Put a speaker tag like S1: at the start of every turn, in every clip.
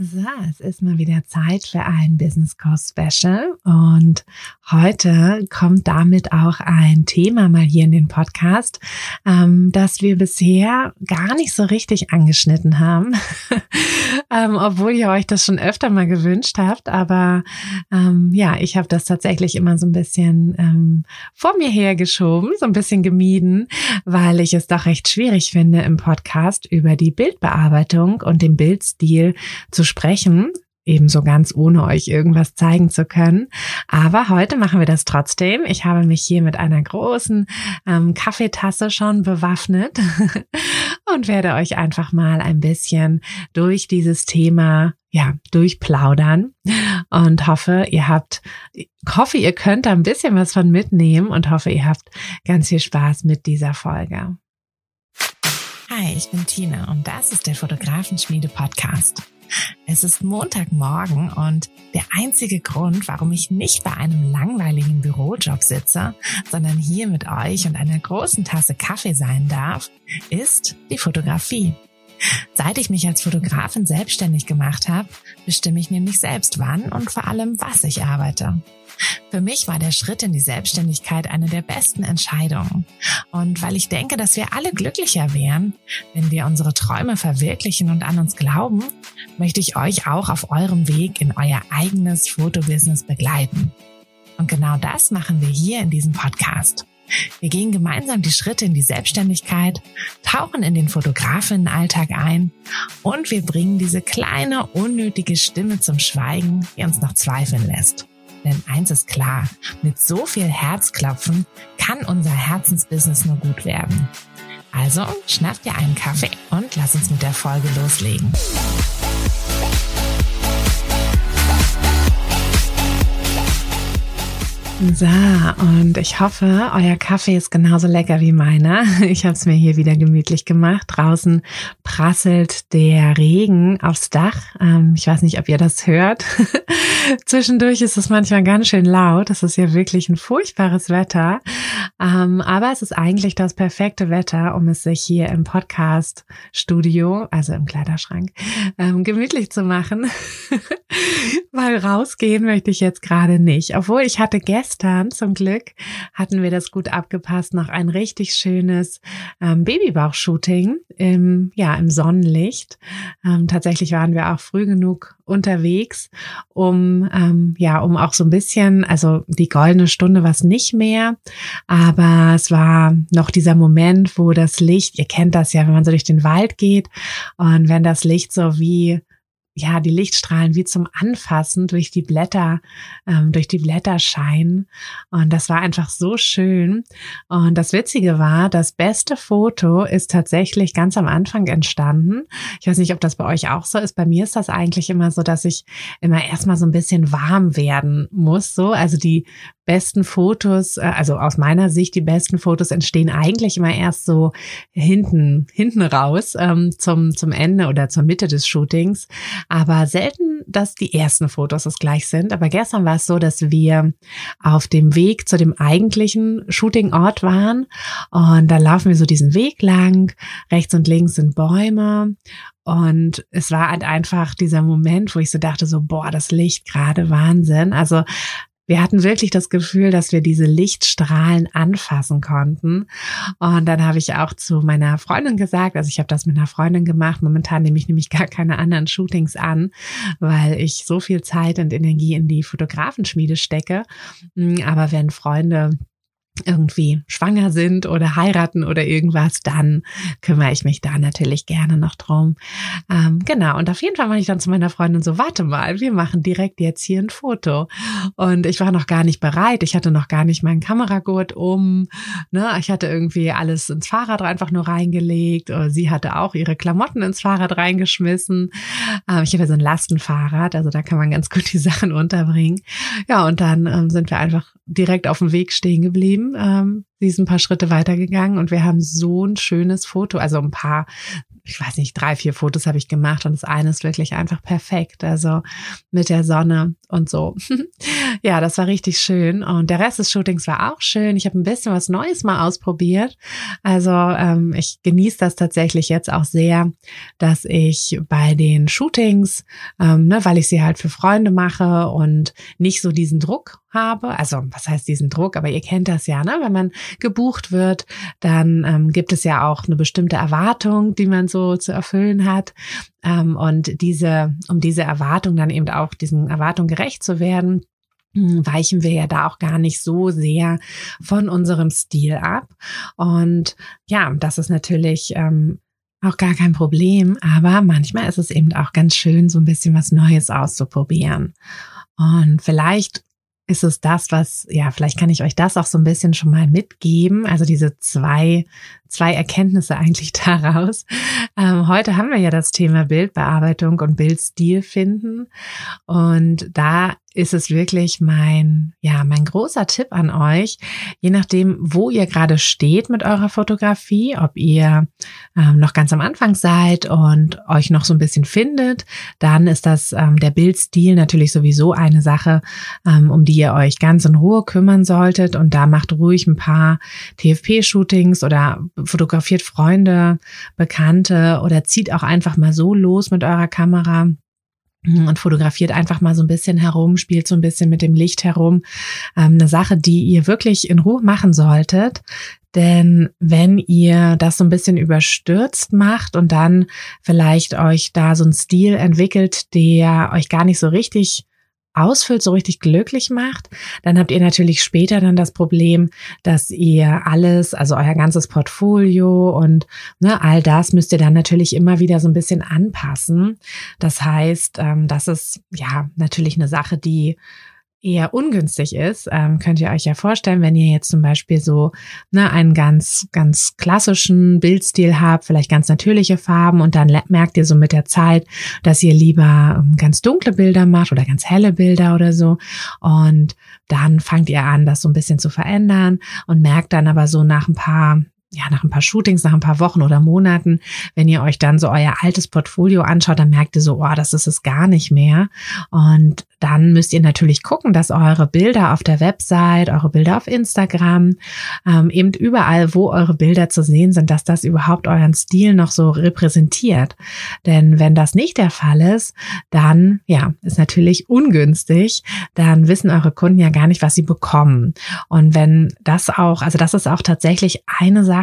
S1: So, es ist mal wieder Zeit für ein Business Course Special und heute kommt damit auch ein Thema mal hier in den Podcast, ähm, das wir bisher gar nicht so richtig angeschnitten haben, ähm, obwohl ihr euch das schon öfter mal gewünscht habt. Aber ähm, ja, ich habe das tatsächlich immer so ein bisschen ähm, vor mir hergeschoben, so ein bisschen gemieden, weil ich es doch recht schwierig finde, im Podcast über die Bildbearbeitung und den Bildstil zu sprechen, ebenso ganz ohne euch irgendwas zeigen zu können. Aber heute machen wir das trotzdem. Ich habe mich hier mit einer großen ähm, Kaffeetasse schon bewaffnet und werde euch einfach mal ein bisschen durch dieses Thema ja, durchplaudern und hoffe, ihr habt, hoffe, ihr könnt da ein bisschen was von mitnehmen und hoffe, ihr habt ganz viel Spaß mit dieser Folge.
S2: Hi, ich bin Tina und das ist der Fotografenschmiede Podcast. Es ist Montagmorgen und der einzige Grund, warum ich nicht bei einem langweiligen Bürojob sitze, sondern hier mit euch und einer großen Tasse Kaffee sein darf, ist die Fotografie. Seit ich mich als Fotografin selbstständig gemacht habe, bestimme ich nämlich selbst wann und vor allem was ich arbeite. Für mich war der Schritt in die Selbstständigkeit eine der besten Entscheidungen. Und weil ich denke, dass wir alle glücklicher wären, wenn wir unsere Träume verwirklichen und an uns glauben, möchte ich euch auch auf eurem Weg in euer eigenes Fotobusiness begleiten. Und genau das machen wir hier in diesem Podcast. Wir gehen gemeinsam die Schritte in die Selbstständigkeit, tauchen in den Fotografinnenalltag ein und wir bringen diese kleine, unnötige Stimme zum Schweigen, die uns noch zweifeln lässt. Denn eins ist klar, mit so viel Herzklopfen kann unser Herzensbusiness nur gut werden. Also schnapp dir einen Kaffee und lass uns mit der Folge loslegen.
S1: So, und ich hoffe, euer Kaffee ist genauso lecker wie meiner. Ich habe es mir hier wieder gemütlich gemacht. Draußen prasselt der Regen aufs Dach. Ähm, ich weiß nicht, ob ihr das hört. Zwischendurch ist es manchmal ganz schön laut. Es ist ja wirklich ein furchtbares Wetter. Ähm, aber es ist eigentlich das perfekte Wetter, um es sich hier im Podcast-Studio, also im Kleiderschrank, ähm, gemütlich zu machen. Weil rausgehen möchte ich jetzt gerade nicht. Obwohl ich hatte gestern gestern zum Glück hatten wir das gut abgepasst, noch ein richtig schönes ähm, Babybauch-Shooting im, ja, im Sonnenlicht. Ähm, tatsächlich waren wir auch früh genug unterwegs, um, ähm, ja, um auch so ein bisschen, also die goldene Stunde war es nicht mehr, aber es war noch dieser Moment, wo das Licht, ihr kennt das ja, wenn man so durch den Wald geht und wenn das Licht so wie ja, die Lichtstrahlen wie zum Anfassen durch die Blätter, ähm, durch die Blätter scheinen. Und das war einfach so schön. Und das Witzige war, das beste Foto ist tatsächlich ganz am Anfang entstanden. Ich weiß nicht, ob das bei euch auch so ist. Bei mir ist das eigentlich immer so, dass ich immer erstmal so ein bisschen warm werden muss. So, also die besten Fotos, äh, also aus meiner Sicht, die besten Fotos entstehen eigentlich immer erst so hinten, hinten raus ähm, zum, zum Ende oder zur Mitte des Shootings. Aber selten, dass die ersten Fotos es gleich sind. Aber gestern war es so, dass wir auf dem Weg zu dem eigentlichen Shootingort waren. Und da laufen wir so diesen Weg lang. Rechts und links sind Bäume. Und es war halt einfach dieser Moment, wo ich so dachte, so, boah, das Licht gerade Wahnsinn. Also wir hatten wirklich das Gefühl, dass wir diese Lichtstrahlen anfassen konnten. Und dann habe ich auch zu meiner Freundin gesagt, also ich habe das mit einer Freundin gemacht. Momentan nehme ich nämlich gar keine anderen Shootings an, weil ich so viel Zeit und Energie in die Fotografenschmiede stecke. Aber wenn Freunde irgendwie schwanger sind oder heiraten oder irgendwas, dann kümmere ich mich da natürlich gerne noch drum. Ähm, genau, und auf jeden Fall mache ich dann zu meiner Freundin so, warte mal, wir machen direkt jetzt hier ein Foto. Und ich war noch gar nicht bereit, ich hatte noch gar nicht meinen Kameragurt um, ne? ich hatte irgendwie alles ins Fahrrad einfach nur reingelegt, sie hatte auch ihre Klamotten ins Fahrrad reingeschmissen. Ähm, ich habe so ein Lastenfahrrad, also da kann man ganz gut die Sachen unterbringen. Ja, und dann ähm, sind wir einfach direkt auf dem Weg stehen geblieben. Ähm, sie ist ein paar Schritte weitergegangen und wir haben so ein schönes Foto, also ein paar ich weiß nicht, drei, vier Fotos habe ich gemacht und das eine ist wirklich einfach perfekt. Also mit der Sonne und so. ja, das war richtig schön. Und der Rest des Shootings war auch schön. Ich habe ein bisschen was Neues mal ausprobiert. Also ähm, ich genieße das tatsächlich jetzt auch sehr, dass ich bei den Shootings, ähm, ne, weil ich sie halt für Freunde mache und nicht so diesen Druck habe. Also was heißt diesen Druck? Aber ihr kennt das ja, ne? Wenn man gebucht wird, dann ähm, gibt es ja auch eine bestimmte Erwartung, die man so zu erfüllen hat. Ähm, und diese, um diese Erwartung dann eben auch diesen Erwartungen gerecht zu werden, hm, weichen wir ja da auch gar nicht so sehr von unserem Stil ab. Und ja, das ist natürlich ähm, auch gar kein Problem, aber manchmal ist es eben auch ganz schön, so ein bisschen was Neues auszuprobieren. Und vielleicht ist es das, was, ja, vielleicht kann ich euch das auch so ein bisschen schon mal mitgeben. Also diese zwei, zwei Erkenntnisse eigentlich daraus. Ähm, heute haben wir ja das Thema Bildbearbeitung und Bildstil finden. Und da ist es wirklich mein, ja, mein großer Tipp an euch, je nachdem, wo ihr gerade steht mit eurer Fotografie, ob ihr ähm, noch ganz am Anfang seid und euch noch so ein bisschen findet, dann ist das ähm, der Bildstil natürlich sowieso eine Sache, ähm, um die ihr euch ganz in Ruhe kümmern solltet und da macht ruhig ein paar TFP-Shootings oder fotografiert Freunde, Bekannte oder zieht auch einfach mal so los mit eurer Kamera und fotografiert einfach mal so ein bisschen herum, spielt so ein bisschen mit dem Licht herum. Ähm, eine Sache, die ihr wirklich in Ruhe machen solltet. Denn wenn ihr das so ein bisschen überstürzt macht und dann vielleicht euch da so ein Stil entwickelt, der euch gar nicht so richtig ausfüllt, so richtig glücklich macht, dann habt ihr natürlich später dann das Problem, dass ihr alles, also euer ganzes Portfolio und ne, all das müsst ihr dann natürlich immer wieder so ein bisschen anpassen. Das heißt, ähm, das ist ja natürlich eine Sache, die eher ungünstig ist, ähm, könnt ihr euch ja vorstellen, wenn ihr jetzt zum Beispiel so ne, einen ganz, ganz klassischen Bildstil habt, vielleicht ganz natürliche Farben und dann merkt ihr so mit der Zeit, dass ihr lieber ähm, ganz dunkle Bilder macht oder ganz helle Bilder oder so und dann fangt ihr an, das so ein bisschen zu verändern und merkt dann aber so nach ein paar ja, nach ein paar Shootings, nach ein paar Wochen oder Monaten, wenn ihr euch dann so euer altes Portfolio anschaut, dann merkt ihr so, oh, das ist es gar nicht mehr. Und dann müsst ihr natürlich gucken, dass eure Bilder auf der Website, eure Bilder auf Instagram, ähm, eben überall, wo eure Bilder zu sehen sind, dass das überhaupt euren Stil noch so repräsentiert. Denn wenn das nicht der Fall ist, dann, ja, ist natürlich ungünstig. Dann wissen eure Kunden ja gar nicht, was sie bekommen. Und wenn das auch, also das ist auch tatsächlich eine Sache,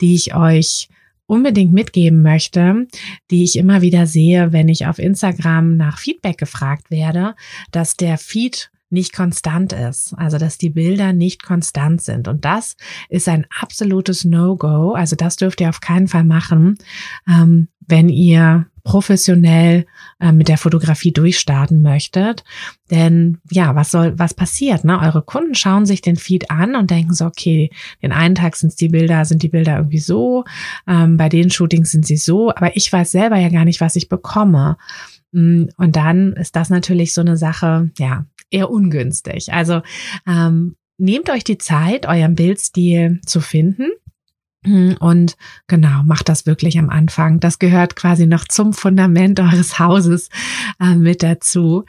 S1: die ich euch unbedingt mitgeben möchte, die ich immer wieder sehe, wenn ich auf Instagram nach Feedback gefragt werde, dass der Feed nicht konstant ist, also dass die Bilder nicht konstant sind. Und das ist ein absolutes No-Go. Also das dürft ihr auf keinen Fall machen, ähm, wenn ihr professionell äh, mit der Fotografie durchstarten möchtet. Denn ja, was soll, was passiert? Ne? Eure Kunden schauen sich den Feed an und denken so, okay, den einen Tag sind die Bilder, sind die Bilder irgendwie so, ähm, bei den Shootings sind sie so, aber ich weiß selber ja gar nicht, was ich bekomme. Mm, und dann ist das natürlich so eine Sache, ja, eher ungünstig. Also ähm, nehmt euch die Zeit, euren Bildstil zu finden und genau, macht das wirklich am Anfang. Das gehört quasi noch zum Fundament eures Hauses äh, mit dazu.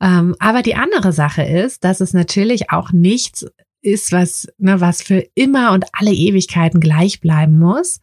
S1: Ähm, aber die andere Sache ist, dass es natürlich auch nichts ist, was, ne, was für immer und alle Ewigkeiten gleich bleiben muss.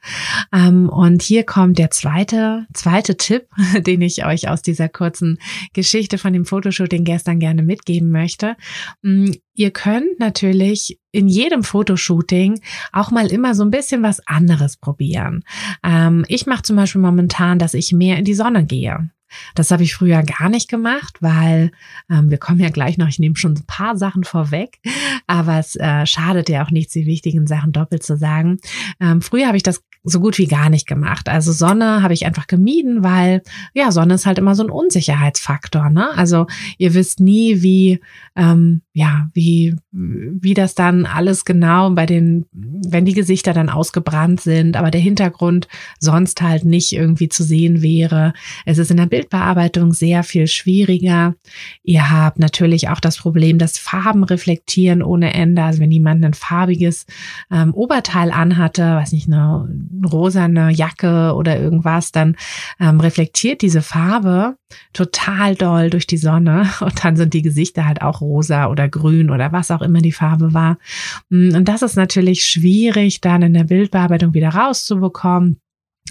S1: Ähm, und hier kommt der zweite, zweite Tipp, den ich euch aus dieser kurzen Geschichte von dem Fotoshooting gestern gerne mitgeben möchte. Mm, ihr könnt natürlich in jedem Fotoshooting auch mal immer so ein bisschen was anderes probieren. Ähm, ich mache zum Beispiel momentan, dass ich mehr in die Sonne gehe. Das habe ich früher gar nicht gemacht, weil ähm, wir kommen ja gleich noch, ich nehme schon ein paar Sachen vorweg, aber es äh, schadet ja auch nichts, die wichtigen Sachen doppelt zu sagen. Ähm, früher habe ich das so gut wie gar nicht gemacht. Also Sonne habe ich einfach gemieden, weil ja, Sonne ist halt immer so ein Unsicherheitsfaktor. Ne? Also ihr wisst nie, wie ähm, ja, wie wie das dann alles genau bei den, wenn die Gesichter dann ausgebrannt sind, aber der Hintergrund sonst halt nicht irgendwie zu sehen wäre. Es ist in der Bildbearbeitung sehr viel schwieriger. Ihr habt natürlich auch das Problem, dass Farben reflektieren ohne Ende. Also wenn jemand ein farbiges ähm, Oberteil anhatte, weiß nicht, eine rosane Jacke oder irgendwas, dann ähm, reflektiert diese Farbe total doll durch die Sonne und dann sind die Gesichter halt auch rosa oder grün oder was auch immer die Farbe war. Mm, und das ist natürlich schwierig dann in der Bildbearbeitung wieder rauszubekommen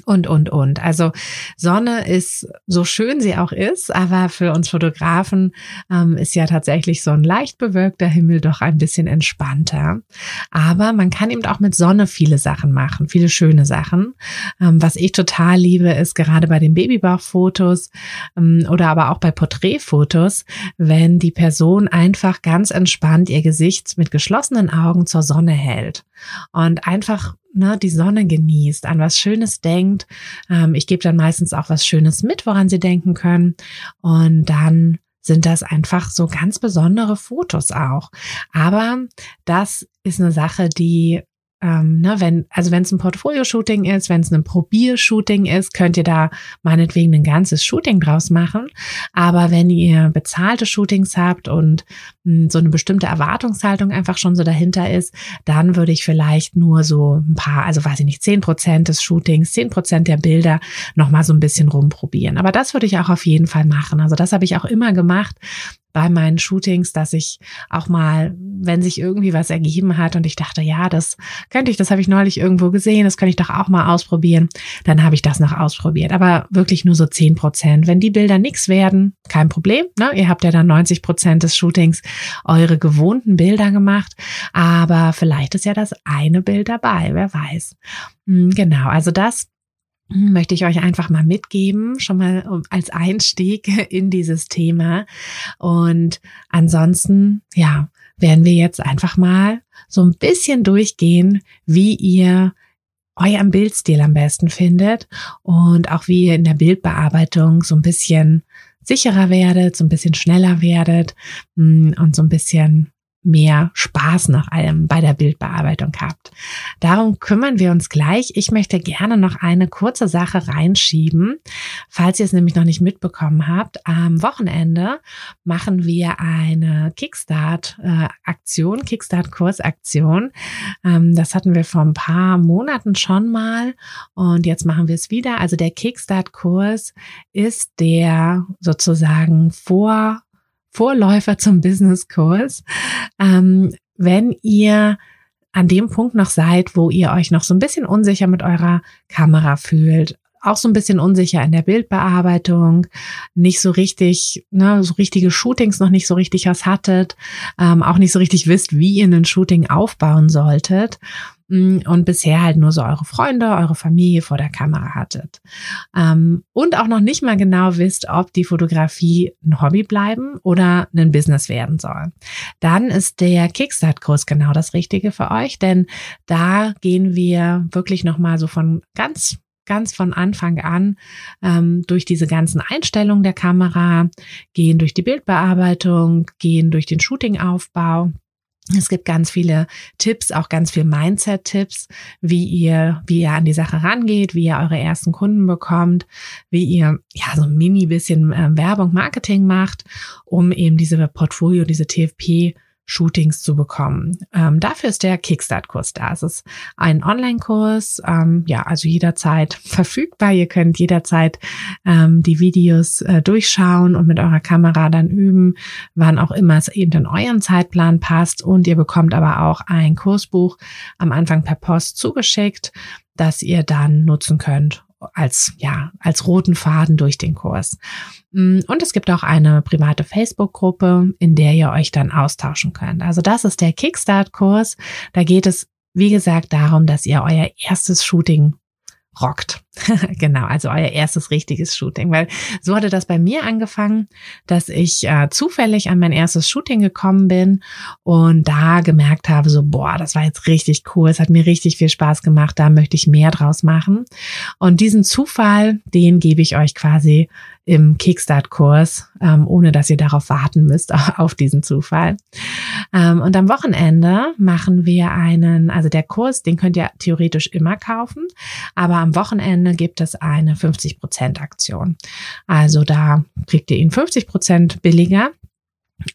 S1: und, und, und. Also Sonne ist, so schön sie auch ist, aber für uns Fotografen ähm, ist ja tatsächlich so ein leicht bewölkter Himmel doch ein bisschen entspannter. Aber man kann eben auch mit Sonne viele Sachen machen, viele schöne Sachen. Ähm, was ich total liebe, ist gerade bei den Babybauchfotos ähm, oder aber auch bei Porträtfotos, wenn die Person einfach ganz entspannt ihr Gesicht mit geschlossenen Augen zur Sonne hält und einfach ne, die Sonne genießt, an was Schönes denkt. Ähm, ich gebe dann meistens auch was Schönes mit, woran sie denken können. Und dann sind das einfach so ganz besondere Fotos auch. Aber das ist eine Sache, die ähm, ne, wenn, also wenn es ein Portfolio-Shooting ist, wenn es ein Probiershooting ist, könnt ihr da meinetwegen ein ganzes Shooting draus machen. Aber wenn ihr bezahlte Shootings habt und mh, hm, so eine bestimmte Erwartungshaltung einfach schon so dahinter ist, dann würde ich vielleicht nur so ein paar, also weiß ich nicht, zehn Prozent des Shootings, zehn Prozent der Bilder nochmal so ein bisschen rumprobieren. Aber das würde ich auch auf jeden Fall machen. Also das habe ich auch immer gemacht, bei meinen Shootings, dass ich auch mal, wenn sich irgendwie was ergeben hat und ich dachte, ja, das könnte ich, das habe ich neulich irgendwo gesehen, das könnte ich doch auch mal ausprobieren, dann habe ich das noch ausprobiert. Aber wirklich nur so zehn Prozent. Wenn die Bilder nichts werden, kein Problem. Ne? Ihr habt ja dann 90 Prozent des Shootings eure gewohnten Bilder gemacht, aber vielleicht ist ja das eine Bild dabei, wer weiß. Hm, genau, also das möchte ich euch einfach mal mitgeben, schon mal als Einstieg in dieses Thema. Und ansonsten, ja, werden wir jetzt einfach mal so ein bisschen durchgehen, wie ihr euren Bildstil am besten findet und auch wie ihr in der Bildbearbeitung so ein bisschen sicherer werdet, so ein bisschen schneller werdet mm, und so ein bisschen mehr Spaß nach allem bei der Bildbearbeitung habt. Darum kümmern wir uns gleich. Ich möchte gerne noch eine kurze Sache reinschieben. Falls ihr es nämlich noch nicht mitbekommen habt, am Wochenende machen wir eine Kickstart-Aktion, Kickstart-Kursaktion. Ähm, das hatten wir vor ein paar Monaten schon mal und jetzt machen wir es wieder. Also der Kickstart-Kurs ist der sozusagen vor Vorläufer zum Business-Kurs. Ähm, wenn ihr an dem Punkt noch seid, wo ihr euch noch so ein bisschen unsicher mit eurer Kamera fühlt, auch so ein bisschen unsicher in der Bildbearbeitung, nicht so richtig, ne, so richtige Shootings noch nicht so richtig was hattet, ähm, auch nicht so richtig wisst, wie ihr ein Shooting aufbauen solltet, und bisher halt nur so eure Freunde, eure Familie vor der Kamera hattet. Ähm, und auch noch nicht mal genau wisst, ob die Fotografie ein Hobby bleiben oder ein Business werden soll. Dann ist der Kickstart-Kurs genau das Richtige für euch, denn da gehen wir wirklich nochmal so von ganz ganz von Anfang an ähm, durch diese ganzen Einstellungen der Kamera, gehen durch die Bildbearbeitung, gehen durch den Shootingaufbau es gibt ganz viele Tipps, auch ganz viel Mindset-Tipps, wie ihr, wie ihr an die Sache rangeht, wie ihr eure ersten Kunden bekommt, wie ihr ja so ein mini bisschen äh, Werbung, Marketing macht, um eben diese Portfolio, diese TFP Shootings zu bekommen. Ähm, dafür ist der Kickstart-Kurs da. Es ist ein Online-Kurs, ähm, ja, also jederzeit verfügbar. Ihr könnt jederzeit ähm, die Videos äh, durchschauen und mit eurer Kamera dann üben, wann auch immer es eben in euren Zeitplan passt. Und ihr bekommt aber auch ein Kursbuch am Anfang per Post zugeschickt, das ihr dann nutzen könnt, als, ja, als roten Faden durch den Kurs. Mm, und es gibt auch eine private Facebook-Gruppe, in der ihr euch dann austauschen könnt. Also das ist der Kickstart-Kurs. Da geht es, wie gesagt, darum, dass ihr euer erstes Shooting rockt. genau, also euer erstes richtiges Shooting, weil so hatte das bei mir angefangen, dass ich äh, zufällig an mein erstes Shooting gekommen bin und da gemerkt habe, so, boah, das war jetzt richtig cool, es hat mir richtig viel Spaß gemacht, da möchte ich mehr draus machen. Und diesen Zufall, den gebe ich euch quasi im Kickstart-Kurs, ähm, ohne dass ihr darauf warten müsst, auf diesen Zufall. Ähm, und am Wochenende machen wir einen, also der Kurs, den könnt ihr theoretisch immer kaufen, aber am Wochenende gibt es eine 50% Aktion. Also da kriegt ihr ihn 50% billiger.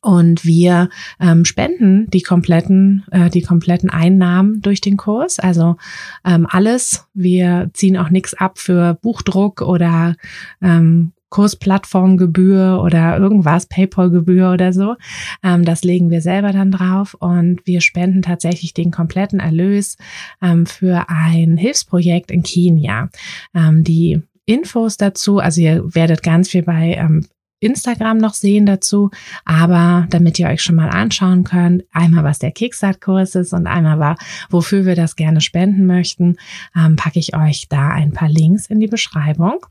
S1: Und wir ähm, spenden die kompletten, äh, die kompletten Einnahmen durch den Kurs. Also ähm, alles. Wir ziehen auch nichts ab für Buchdruck oder ähm, Kursplattformgebühr oder irgendwas, PayPal-Gebühr oder so. Ähm, das legen wir selber dann drauf und wir spenden tatsächlich den kompletten Erlös ähm, für ein Hilfsprojekt in Kenia. Ähm, die Infos dazu, also ihr werdet ganz viel bei ähm, Instagram noch sehen dazu, aber damit ihr euch schon mal anschauen könnt, einmal was der Kickstart-Kurs ist und einmal war, wofür wir das gerne spenden möchten, ähm, packe ich euch da ein paar Links in die Beschreibung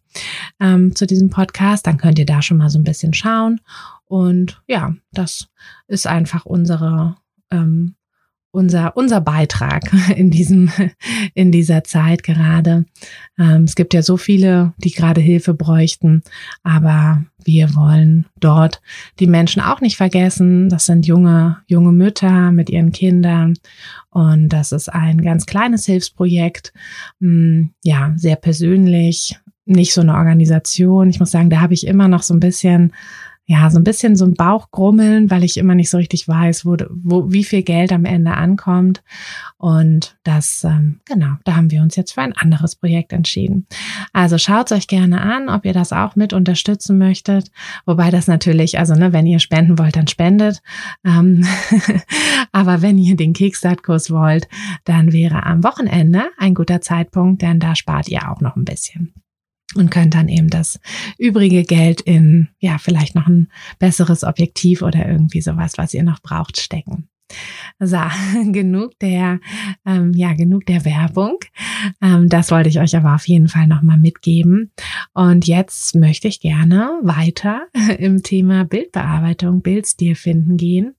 S1: ähm, zu diesem Podcast. Dann könnt ihr da schon mal so ein bisschen schauen. Und ja, das ist einfach unsere ähm, unser, unser Beitrag in diesem, in dieser Zeit gerade. Ähm, es gibt ja so viele, die gerade Hilfe bräuchten, aber wir wollen dort die Menschen auch nicht vergessen. Das sind junge, junge Mütter mit ihren Kindern. Und das ist ein ganz kleines Hilfsprojekt. Hm, ja, sehr persönlich, nicht so eine Organisation. Ich muss sagen, da habe ich immer noch so ein bisschen ja, so ein bisschen so ein Bauchgrummeln, weil ich immer nicht so richtig weiß, wo, wo, wie viel Geld am Ende ankommt. Und das, ähm, genau, da haben wir uns jetzt für ein anderes Projekt entschieden. Also schaut euch gerne an, ob ihr das auch mit unterstützen möchtet. Wobei das natürlich, also ne, wenn ihr spenden wollt, dann spendet. Ähm, aber wenn ihr den Kickstart-Kurs wollt, dann wäre am Wochenende ein guter Zeitpunkt, denn da spart ihr auch noch ein bisschen und könnt dann eben das übrige Geld in, ja, vielleicht noch ein besseres Objektiv oder irgendwie sowas, was ihr noch braucht, stecken. So, genug der, ähm, ja, genug der Werbung. Ähm, das wollte ich euch aber auf jeden Fall nochmal mitgeben. Und jetzt möchte ich gerne weiter im Thema Bildbearbeitung, Bildstil finden gehen.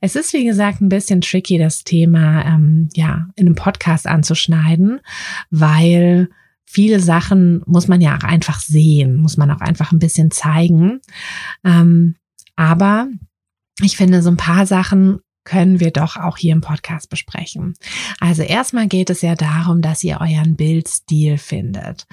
S1: Es ist, wie gesagt, ein bisschen tricky, das Thema, ähm, ja, in einem Podcast anzuschneiden, weil viele Sachen muss man ja auch einfach sehen, muss man auch einfach ein bisschen zeigen. Ähm, aber ich finde, so ein paar Sachen können wir doch auch hier im Podcast besprechen. Also erstmal geht es ja darum, dass ihr euren Bildstil findet.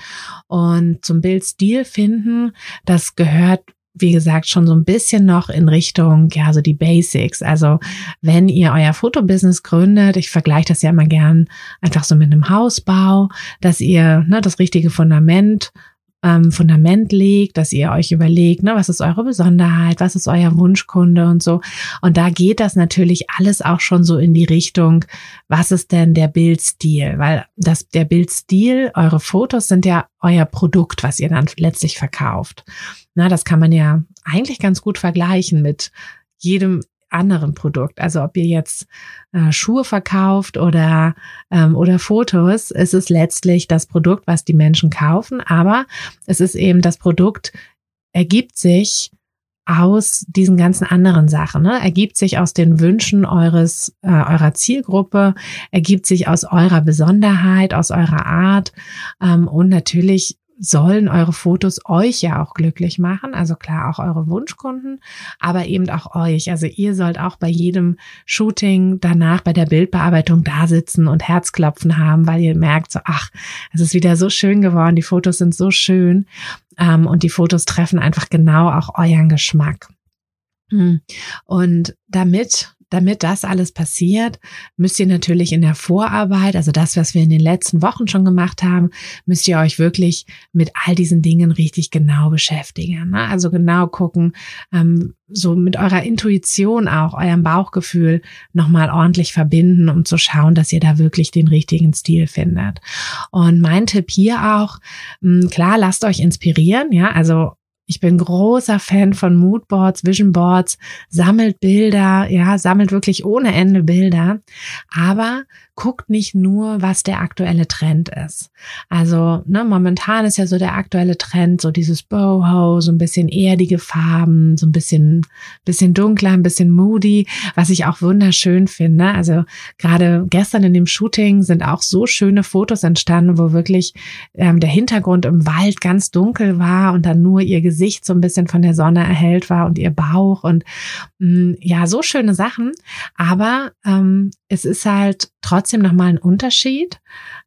S1: Und zum Bildstil finden, das gehört wie gesagt, schon so ein bisschen noch in Richtung, ja, so die Basics. Also wenn ihr euer Fotobusiness gründet, ich vergleiche das ja immer gern einfach so mit einem Hausbau, dass ihr ne, das richtige Fundament ähm, Fundament legt, dass ihr euch überlegt, ne, was ist eure Besonderheit, was ist euer Wunschkunde und so. Und da geht das natürlich alles auch schon so in die Richtung, was ist denn der Bildstil? Weil das, der Bildstil, eure Fotos sind ja euer Produkt, was ihr dann letztlich verkauft. Na, das kann man ja eigentlich ganz gut vergleichen mit jedem anderen Produkt. Also ob ihr jetzt äh, Schuhe verkauft oder, ähm, oder Fotos, es ist letztlich das Produkt, was die Menschen kaufen, aber es ist eben das Produkt, ergibt sich aus diesen ganzen anderen Sachen, ne? ergibt sich aus den Wünschen eures äh, eurer Zielgruppe, ergibt sich aus eurer Besonderheit, aus eurer Art ähm, und natürlich sollen eure Fotos euch ja auch glücklich machen. Also klar, auch eure Wunschkunden, aber eben auch euch. Also ihr sollt auch bei jedem Shooting danach bei der Bildbearbeitung da sitzen und Herzklopfen haben, weil ihr merkt so, ach, es ist wieder so schön geworden, die Fotos sind so schön ähm, und die Fotos treffen einfach genau auch euren Geschmack. Hm. Und damit damit das alles passiert, müsst ihr natürlich in der Vorarbeit, also das, was wir in den letzten Wochen schon gemacht haben, müsst ihr euch wirklich mit all diesen Dingen richtig genau beschäftigen. Ne? Also genau gucken, ähm, so mit eurer Intuition auch, eurem Bauchgefühl nochmal ordentlich verbinden, um zu schauen, dass ihr da wirklich den richtigen Stil findet. Und mein Tipp hier auch, mh, klar, lasst euch inspirieren, ja, also ich bin großer Fan von Moodboards, Visionboards, sammelt Bilder, ja, sammelt wirklich ohne Ende Bilder. Aber guckt nicht nur, was der aktuelle Trend ist. Also ne, momentan ist ja so der aktuelle Trend, so dieses Boho, so ein bisschen erdige Farben, so ein bisschen, bisschen dunkler, ein bisschen moody, was ich auch wunderschön finde. Also gerade gestern in dem Shooting sind auch so schöne Fotos entstanden, wo wirklich ähm, der Hintergrund im Wald ganz dunkel war und dann nur ihr Gesicht so ein bisschen von der Sonne erhellt war und ihr Bauch und mh, mm, ja, so schöne Sachen. Aber ähm, es ist halt trotzdem nochmal ein Unterschied,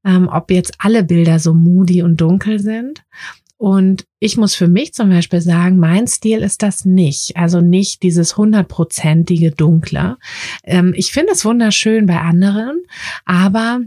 S1: ähm, ob jetzt alle Bilder so moody und dunkel sind. Und ich muss für mich zum Beispiel sagen, mein Stil ist das nicht. Also nicht dieses hundertprozentige Dunkle. Ähm, ich finde es wunderschön bei anderen, aber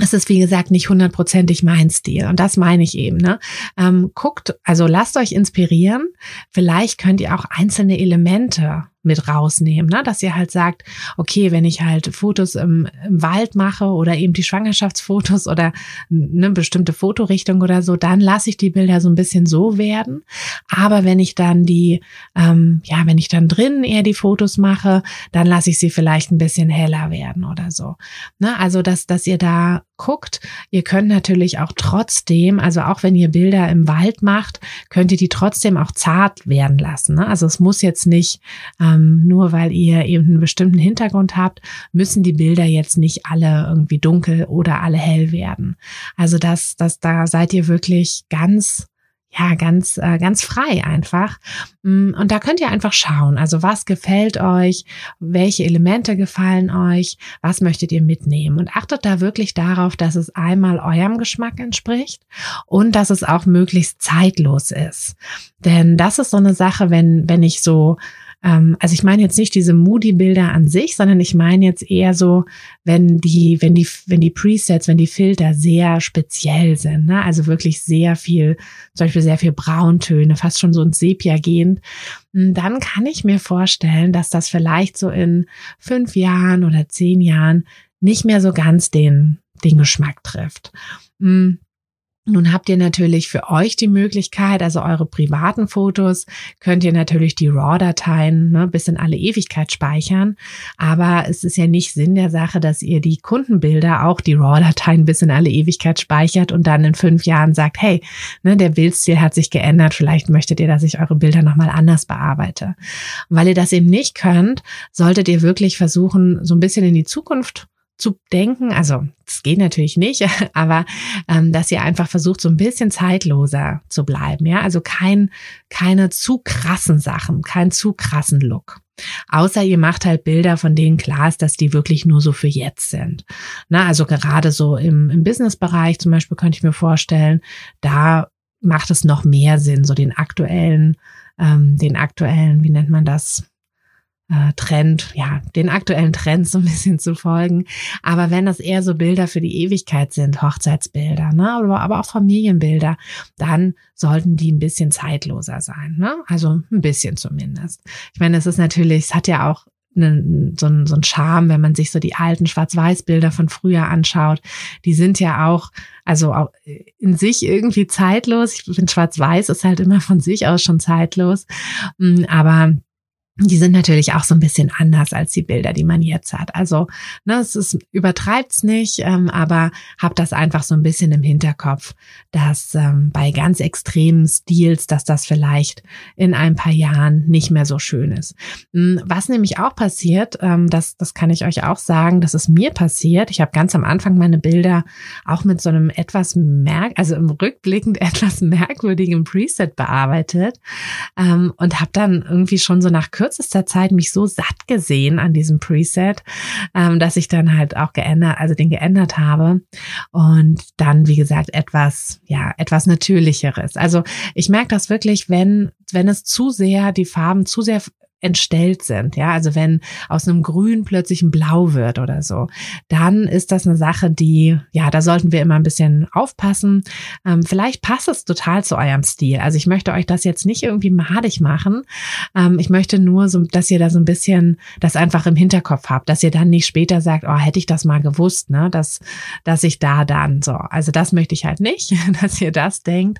S1: es ist, wie gesagt, nicht hundertprozentig mein Stil. Und das meine ich eben. Ne? Ähm, guckt, also lasst euch inspirieren. Vielleicht könnt ihr auch einzelne Elemente mit rausnehmen, ne? dass ihr halt sagt, okay, wenn ich halt Fotos im, im Wald mache oder eben die Schwangerschaftsfotos oder eine bestimmte Fotorichtung oder so, dann lasse ich die Bilder so ein bisschen so werden. Aber wenn ich dann die, ähm, ja, wenn ich dann drinnen eher die Fotos mache, dann lasse ich sie vielleicht ein bisschen heller werden oder so. Ne? Also, dass, dass ihr da guckt. Ihr könnt natürlich auch trotzdem, also auch wenn ihr Bilder im Wald macht, könnt ihr die trotzdem auch zart werden lassen. Ne? Also es muss jetzt nicht, ähm, nur weil ihr eben einen bestimmten Hintergrund habt, müssen die Bilder jetzt nicht alle irgendwie dunkel oder alle hell werden. Also das, das, da seid ihr wirklich ganz ja, ganz, äh, ganz frei einfach. Mm, und da könnt ihr einfach schauen, also was gefällt euch, welche Elemente gefallen euch, was möchtet ihr mitnehmen und achtet da wirklich darauf, dass es einmal eurem Geschmack entspricht und dass es auch möglichst zeitlos ist. Denn das ist so eine Sache, wenn, wenn ich so ähm, also ich meine jetzt nicht diese Moody-Bilder an sich, sondern ich meine jetzt eher so, wenn die, wenn die, wenn die Presets, wenn die Filter sehr speziell sind, ne? also wirklich sehr viel, zum Beispiel sehr viel Brauntöne, fast schon so ins Sepia gehend, hm, dann kann ich mir vorstellen, dass das vielleicht so in fünf Jahren oder zehn Jahren nicht mehr so ganz den, den Geschmack trifft. Hm, nun habt ihr natürlich für euch die Möglichkeit, also eure privaten Fotos, könnt ihr natürlich die RAW-Dateien ne, bis in alle Ewigkeit speichern. Aber es ist ja nicht Sinn der Sache, dass ihr die Kundenbilder auch die RAW-Dateien bis in alle Ewigkeit speichert und dann in fünf Jahren sagt, hey, ne, der Bildstil hat sich geändert, vielleicht möchtet ihr, dass ich eure Bilder nochmal anders bearbeite. Weil ihr das eben nicht könnt, solltet ihr wirklich versuchen, so ein bisschen in die Zukunft zu denken. Also das geht natürlich nicht, aber ähm, dass ihr einfach versucht, so ein bisschen zeitloser zu bleiben. Ja, also kein keine zu krassen Sachen, kein zu krassen Look. Außer ihr macht halt Bilder, von denen klar ist, dass die wirklich nur so für jetzt sind. Na, also gerade so im, im Business-Bereich zum Beispiel könnte ich mir vorstellen, da macht es noch mehr Sinn, so den aktuellen, ähm, den aktuellen, wie nennt man das? Äh, Trend, ja, den aktuellen Trends so ein bisschen zu folgen. Aber wenn das eher so Bilder für die Ewigkeit sind, Hochzeitsbilder, ne, aber, aber auch Familienbilder, dann sollten die ein bisschen zeitloser sein, ne? Also ein bisschen zumindest. Ich meine, es ist natürlich, es hat ja auch ne, so, ein, so ein Charme, wenn man sich so die alten Schwarz-Weiß-Bilder von früher anschaut. Die sind ja auch, also auch in sich irgendwie zeitlos. Ich finde, Schwarz-Weiß ist halt immer von sich aus schon zeitlos. Mm, aber die sind natürlich auch so ein bisschen anders als die Bilder, die man jetzt hat. Also, ne, es ist, übertreibt's nicht, ähm, aber habt das einfach so ein bisschen im Hinterkopf, dass ähm, bei ganz extremen Stils, dass das vielleicht in ein paar Jahren nicht mehr so schön ist. Hm, was nämlich auch passiert, ähm, das, das kann ich euch auch sagen, dass es mir passiert. Ich habe ganz am Anfang meine Bilder auch mit so einem etwas merk, also im Rückblickend etwas merkwürdigen Preset bearbeitet ähm, und habe dann irgendwie schon so nach kürzester Zeit mich so satt gesehen an diesem Preset, ähm, dass ich dann halt auch geändert, also den geändert habe und dann, wie gesagt, etwas, ja, etwas Natürlicheres. Also ich merke das wirklich, wenn, wenn es zu sehr, die Farben zu sehr entstellt sind. Ja, also wenn aus einem Grün plötzlich ein Blau wird oder so, dann ist das eine Sache, die, ja, da sollten wir immer ein bisschen aufpassen. Ähm, vielleicht passt es total zu eurem Stil. Also ich möchte euch das jetzt nicht irgendwie madig machen. Ähm, ich möchte nur so, dass ihr da so ein bisschen das einfach im Hinterkopf habt, dass ihr dann nicht später sagt, oh, hätte ich das mal gewusst, ne, dass, dass ich da dann so. Also das möchte ich halt nicht, dass ihr das denkt.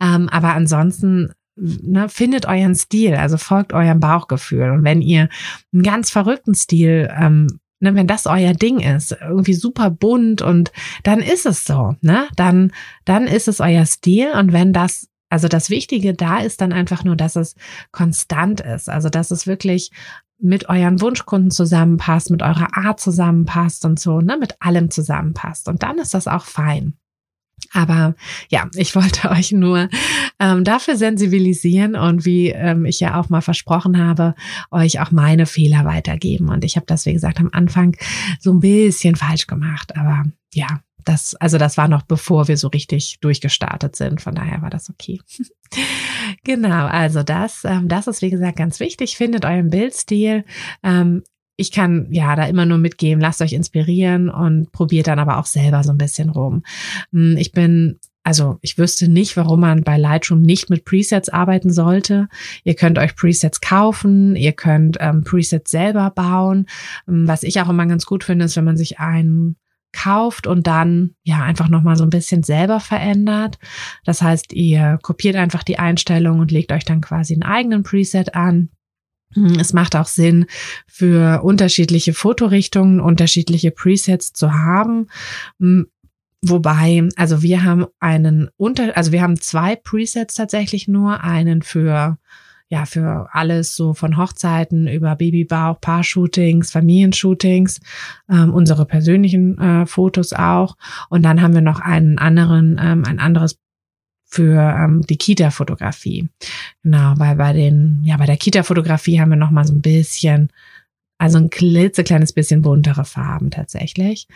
S1: Ähm, aber ansonsten ne, findet euren Stil, also folgt eurem Bauchgefühl. Und wenn ihr einen ganz verrückten Stil ähm, ne, wenn das euer Ding ist, irgendwie super bunt und dann ist es so, ne? Dann, dann ist es euer Stil und wenn das also das Wichtige da ist dann einfach nur, dass es konstant ist. Also dass es wirklich mit euren Wunschkunden zusammenpasst, mit eurer Art zusammenpasst und so, ne, mit allem zusammenpasst. Und dann ist das auch fein. Aber ja, ich wollte euch nur ähm, dafür sensibilisieren und wie ähm, ich ja auch mal versprochen habe, euch auch meine Fehler weitergeben. Und ich habe das, wie gesagt, am Anfang so ein bisschen falsch gemacht. Aber ja, das, also das war noch bevor wir so richtig durchgestartet sind. Von daher war das okay. genau, also das, ähm, das ist wie gesagt ganz wichtig. Findet euren Bildstil. Ähm, ich kann ja da immer nur mitgeben, lasst euch inspirieren und probiert dann aber auch selber so ein bisschen rum. Hm, ich bin also ich wüsste nicht, warum man bei Lightroom nicht mit Presets arbeiten sollte. Ihr könnt euch Presets kaufen, ihr könnt ähm, Presets selber bauen. Hm, was ich auch immer ganz gut finde, ist, wenn man sich einen kauft und dann ja einfach noch mal so ein bisschen selber verändert. Das heißt, ihr kopiert einfach die Einstellung und legt euch dann quasi einen eigenen Preset an. Es macht auch Sinn, für unterschiedliche Fotorichtungen unterschiedliche Presets zu haben. Hm, wobei, also wir haben einen unter, also wir haben zwei Presets tatsächlich nur, einen für ja, für alles so von Hochzeiten über Babybauch, Paar-Shootings, Familienshootings, ähm, unsere persönlichen äh, Fotos auch. Und dann haben wir noch einen anderen, ähm, ein anderes für ähm, die Kita-Fotografie. Genau, weil bei den, ja, bei der Kita-Fotografie haben wir noch mal so ein bisschen also ein klitzekleines bisschen buntere Farben tatsächlich.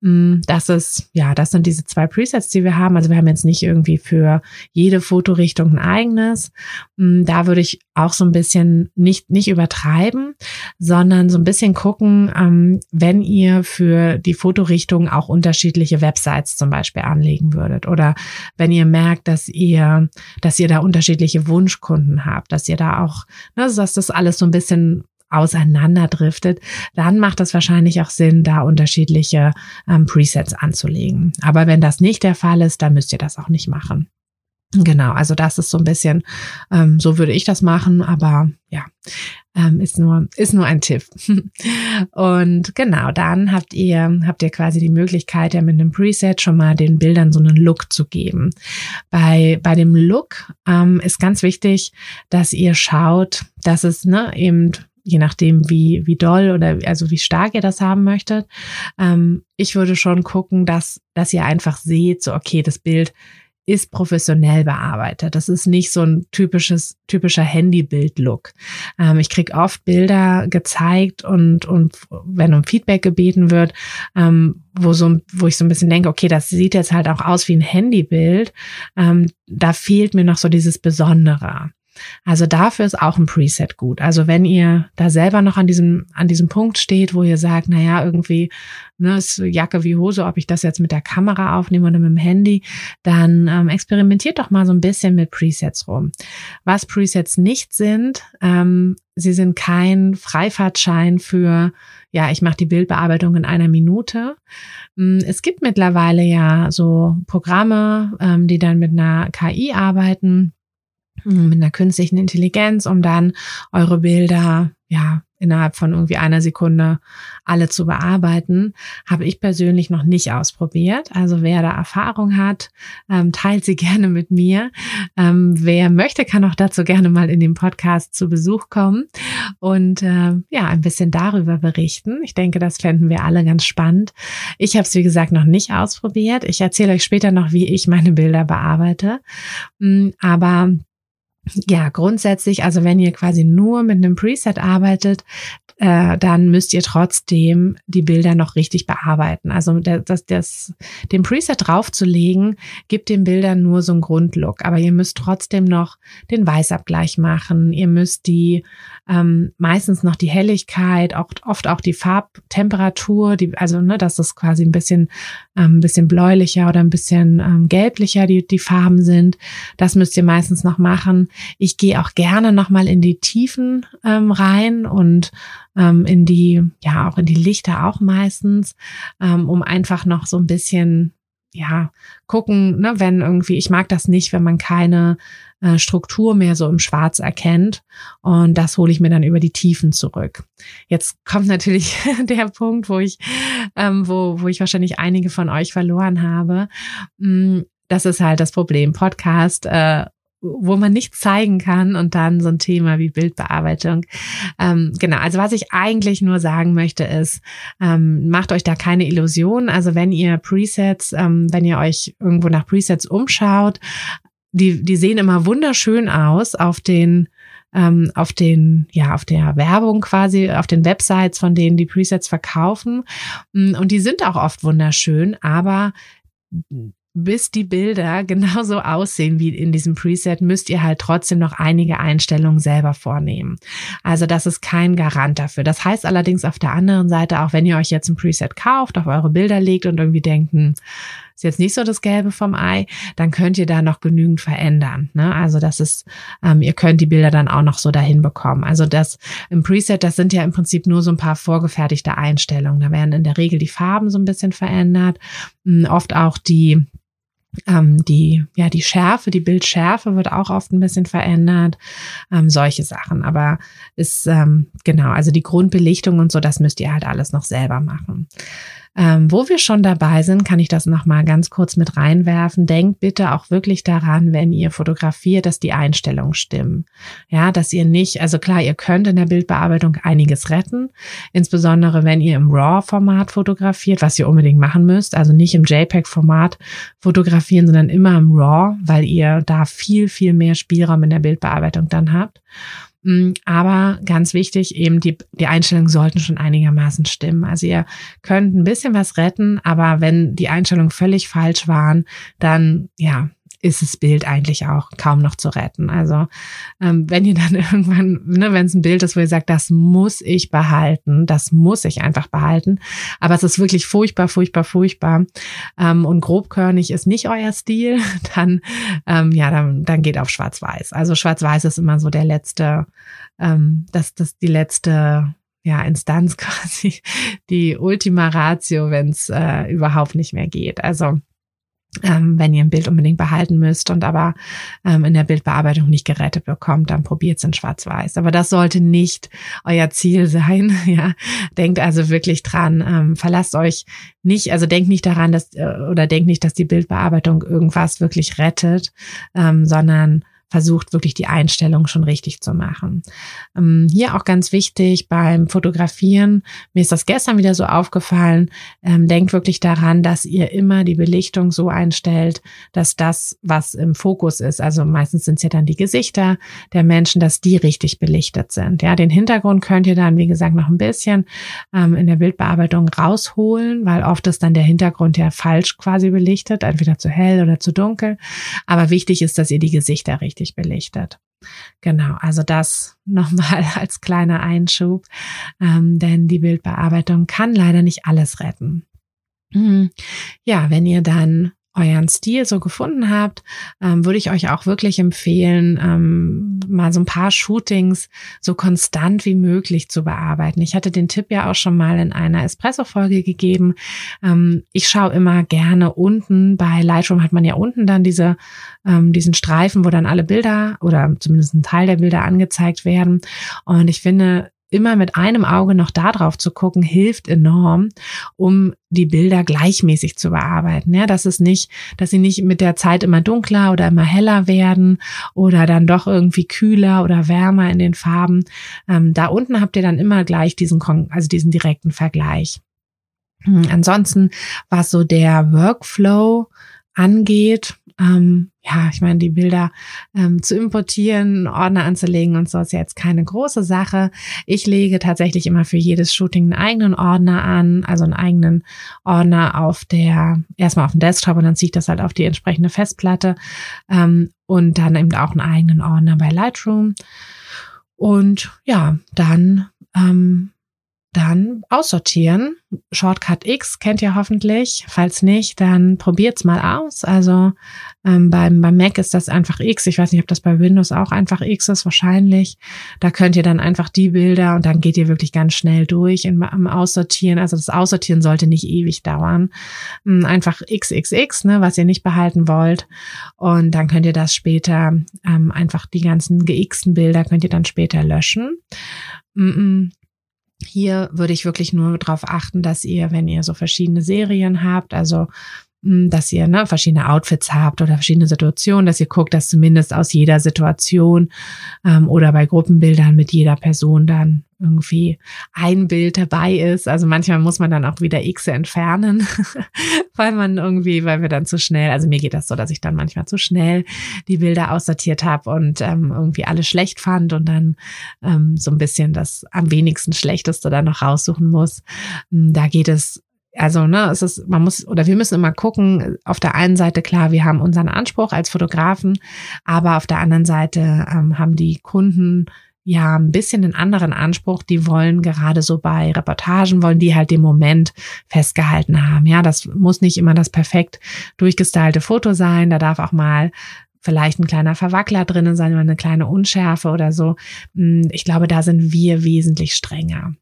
S1: Mm, das ist, ja, das sind diese zwei Presets, die wir haben. Also wir haben jetzt nicht irgendwie für jede Fotorichtung ein eigenes. Mm, da würde ich auch so ein bisschen nicht, nicht übertreiben, sondern so ein bisschen gucken, ähm, wenn ihr für die Fotorichtung auch unterschiedliche Websites zum Beispiel anlegen würdet oder wenn ihr merkt, dass ihr, dass ihr da unterschiedliche Wunschkunden habt, dass ihr da auch, ne, dass das alles so ein bisschen auseinanderdriftet, dann macht es wahrscheinlich auch Sinn, da unterschiedliche ähm, Presets anzulegen. Aber wenn das nicht der Fall ist, dann müsst ihr das auch nicht machen. Genau, also das ist so ein bisschen, ähm, so würde ich das machen, aber ja, ähm, ist nur ist nur ein Tipp. Und genau, dann habt ihr habt ihr quasi die Möglichkeit, ja mit einem Preset schon mal den Bildern so einen Look zu geben. Bei bei dem Look ähm, ist ganz wichtig, dass ihr schaut, dass es ne eben je nachdem, wie, wie doll oder also wie stark ihr das haben möchtet. Ähm, ich würde schon gucken, dass, dass ihr einfach seht, so, okay, das Bild ist professionell bearbeitet. Das ist nicht so ein typisches, typischer Handybild-Look. Ähm, ich krieg oft Bilder gezeigt und, und wenn um Feedback gebeten wird, ähm, wo so, wo ich so ein bisschen denke, okay, das sieht jetzt halt auch aus wie ein Handybild. Ähm, da fehlt mir noch so dieses Besondere. Also dafür ist auch ein Preset gut. Also wenn ihr da selber noch an diesem, an diesem Punkt steht, wo ihr sagt, naja, irgendwie, ne, ist Jacke wie Hose, ob ich das jetzt mit der Kamera aufnehme oder mit dem Handy, dann ähm, experimentiert doch mal so ein bisschen mit Presets rum. Was Presets nicht sind, ähm, sie sind kein Freifahrtschein für ja, ich mache die Bildbearbeitung in einer Minute. Mm, es gibt mittlerweile ja so Programme, ähm, die dann mit einer KI arbeiten, mit einer künstlichen Intelligenz, um dann eure Bilder ja innerhalb von irgendwie einer Sekunde alle zu bearbeiten, habe ich persönlich noch nicht ausprobiert. Also wer da Erfahrung hat, ähm, teilt sie gerne mit mir. Ähm, wer möchte, kann auch dazu gerne mal in dem Podcast zu Besuch kommen und äh, ja ein bisschen darüber berichten. Ich denke, das fänden wir alle ganz spannend. Ich habe es wie gesagt noch nicht ausprobiert. Ich erzähle euch später noch, wie ich meine Bilder bearbeite. Mm, aber ja, grundsätzlich, also wenn ihr quasi nur mit einem Preset arbeitet, äh, dann müsst ihr trotzdem die Bilder noch richtig bearbeiten. Also das, das, den Preset draufzulegen, gibt den Bildern nur so einen Grundlook. Aber ihr müsst trotzdem noch den Weißabgleich machen. Ihr müsst die ähm, meistens noch die Helligkeit, auch, oft auch die Farbtemperatur, die, also ne, dass das quasi ein bisschen, ähm, ein bisschen bläulicher oder ein bisschen ähm, gelblicher die, die Farben sind. Das müsst ihr meistens noch machen. Ich gehe auch gerne nochmal in die Tiefen ähm, rein und ähm, in die, ja, auch in die Lichter auch meistens, ähm, um einfach noch so ein bisschen ja, gucken, ne, wenn irgendwie, ich mag das nicht, wenn man keine äh, Struktur mehr so im Schwarz erkennt. Und das hole ich mir dann über die Tiefen zurück. Jetzt kommt natürlich der Punkt, wo ich, ähm, wo, wo ich wahrscheinlich einige von euch verloren habe. Mm, das ist halt das Problem. Podcast äh, wo man nichts zeigen kann und dann so ein Thema wie Bildbearbeitung. Ähm, genau, also was ich eigentlich nur sagen möchte ist, ähm, macht euch da keine Illusionen. Also wenn ihr Presets, ähm, wenn ihr euch irgendwo nach Presets umschaut, die, die sehen immer wunderschön aus auf den ähm, auf den, ja, auf der Werbung quasi, auf den Websites, von denen die Presets verkaufen. Und die sind auch oft wunderschön, aber bis die Bilder genauso aussehen wie in diesem Preset, müsst ihr halt trotzdem noch einige Einstellungen selber vornehmen. Also das ist kein Garant dafür. Das heißt allerdings auf der anderen Seite, auch wenn ihr euch jetzt ein Preset kauft, auf eure Bilder legt und irgendwie denken, ist jetzt nicht so das Gelbe vom Ei, dann könnt ihr da noch genügend verändern. Ne? Also das ist, ähm, ihr könnt die Bilder dann auch noch so dahin bekommen. Also das im Preset, das sind ja im Prinzip nur so ein paar vorgefertigte Einstellungen. Da werden in der Regel die Farben so ein bisschen verändert, hm, oft auch die ähm, die, ja, die Schärfe, die Bildschärfe wird auch oft ein bisschen verändert. Ähm, solche Sachen. Aber ist, ähm, genau, also die Grundbelichtung und so, das müsst ihr halt alles noch selber machen. Ähm, wo wir schon dabei sind, kann ich das nochmal ganz kurz mit reinwerfen. Denkt bitte auch wirklich daran, wenn ihr fotografiert, dass die Einstellungen stimmen. Ja, dass ihr nicht, also klar, ihr könnt in der Bildbearbeitung einiges retten, insbesondere wenn ihr im RAW-Format fotografiert, was ihr unbedingt machen müsst, also nicht im JPEG-Format fotografieren, sondern immer im RAW, weil ihr da viel, viel mehr Spielraum in der Bildbearbeitung dann habt. Mm, aber ganz wichtig, eben die, die Einstellungen sollten schon einigermaßen stimmen. Also ihr könnt ein bisschen was retten, aber wenn die Einstellungen völlig falsch waren, dann ja, ist das Bild eigentlich auch kaum noch zu retten. Also ähm, wenn ihr dann irgendwann, ne, wenn es ein Bild ist, wo ihr sagt, das muss ich behalten, das muss ich einfach behalten, aber es ist wirklich furchtbar, furchtbar, furchtbar ähm, und grobkörnig ist nicht euer Stil, dann ähm, ja, dann, dann geht auf Schwarz-Weiß. Also Schwarz-Weiß ist immer so der letzte, ähm, das, das die letzte ja, Instanz quasi, die Ultima Ratio, wenn es äh, überhaupt nicht mehr geht. Also ähm, wenn ihr ein Bild unbedingt behalten müsst und aber ähm, in der Bildbearbeitung nicht gerettet bekommt, dann probiert es in Schwarz-Weiß. Aber das sollte nicht euer Ziel sein. Ja, denkt also wirklich dran. Ähm, verlasst euch nicht, also denkt nicht daran, dass äh, oder denkt nicht, dass die Bildbearbeitung irgendwas wirklich rettet, ähm, sondern versucht wirklich die Einstellung schon richtig zu machen. Ähm, hier auch ganz wichtig beim Fotografieren, mir ist das gestern wieder so aufgefallen, ähm, denkt wirklich daran, dass ihr immer die Belichtung so einstellt, dass das, was im Fokus ist, also meistens sind es ja dann die Gesichter der Menschen, dass die richtig belichtet sind. Ja, den Hintergrund könnt ihr dann, wie gesagt, noch ein bisschen ähm, in der Bildbearbeitung rausholen, weil oft ist dann der Hintergrund ja falsch quasi belichtet, entweder zu hell oder zu dunkel. Aber wichtig ist, dass ihr die Gesichter richtig richtig belichtet. Genau, also das nochmal als kleiner Einschub, ähm, denn die Bildbearbeitung kann leider nicht alles retten. Mhm. Ja, wenn ihr dann euren Stil so gefunden habt, ähm, würde ich euch auch wirklich empfehlen, ähm, mal so ein paar Shootings so konstant wie möglich zu bearbeiten. Ich hatte den Tipp ja auch schon mal in einer Espresso-Folge gegeben. Ähm, ich schaue immer gerne unten, bei Lightroom hat man ja unten dann diese, ähm, diesen Streifen, wo dann alle Bilder oder zumindest ein Teil der Bilder angezeigt werden. Und ich finde, immer mit einem Auge noch da drauf zu gucken, hilft enorm, um die Bilder gleichmäßig zu bearbeiten. Ja, dass es nicht, dass sie nicht mit der Zeit immer dunkler oder immer heller werden oder dann doch irgendwie kühler oder wärmer in den Farben. Ähm, da unten habt ihr dann immer gleich diesen, also diesen direkten Vergleich. Hm, ansonsten, was so der Workflow angeht, ähm, ja, ich meine, die Bilder ähm, zu importieren, Ordner anzulegen und so ist ja jetzt keine große Sache. Ich lege tatsächlich immer für jedes Shooting einen eigenen Ordner an, also einen eigenen Ordner auf der, erstmal auf dem Desktop und dann ziehe ich das halt auf die entsprechende Festplatte ähm, und dann eben auch einen eigenen Ordner bei Lightroom. Und ja, dann ähm, dann aussortieren. Shortcut X kennt ihr hoffentlich. Falls nicht, dann probiert's mal aus. Also ähm, beim, beim Mac ist das einfach X. Ich weiß nicht, ob das bei Windows auch einfach X ist, wahrscheinlich. Da könnt ihr dann einfach die Bilder und dann geht ihr wirklich ganz schnell durch im, im Aussortieren. Also das Aussortieren sollte nicht ewig dauern. Ähm, einfach XXX, ne, was ihr nicht behalten wollt. Und dann könnt ihr das später ähm, einfach die ganzen geixten Bilder könnt ihr dann später löschen. Hier würde ich wirklich nur darauf achten, dass ihr, wenn ihr so verschiedene Serien habt, also dass ihr ne, verschiedene Outfits habt oder verschiedene Situationen, dass ihr guckt, dass zumindest aus jeder Situation ähm, oder bei Gruppenbildern mit jeder Person dann irgendwie ein Bild dabei ist. Also manchmal muss man dann auch wieder X entfernen, weil man irgendwie, weil wir dann zu schnell, also mir geht das so, dass ich dann manchmal zu schnell die Bilder aussortiert habe und ähm, irgendwie alles schlecht fand und dann ähm, so ein bisschen das am wenigsten Schlechteste dann noch raussuchen muss. Hm, da geht es also, ne, es ist, man muss, oder wir müssen immer gucken, auf der einen Seite, klar, wir haben unseren Anspruch als Fotografen, aber auf der anderen Seite ähm, haben die Kunden ja ein bisschen einen anderen Anspruch. Die wollen gerade so bei Reportagen, wollen die halt den Moment festgehalten haben. Ja, das muss nicht immer das perfekt durchgestylte Foto sein. Da darf auch mal vielleicht ein kleiner Verwackler drinnen sein oder eine kleine Unschärfe oder so. Hm, ich glaube, da sind wir wesentlich strenger.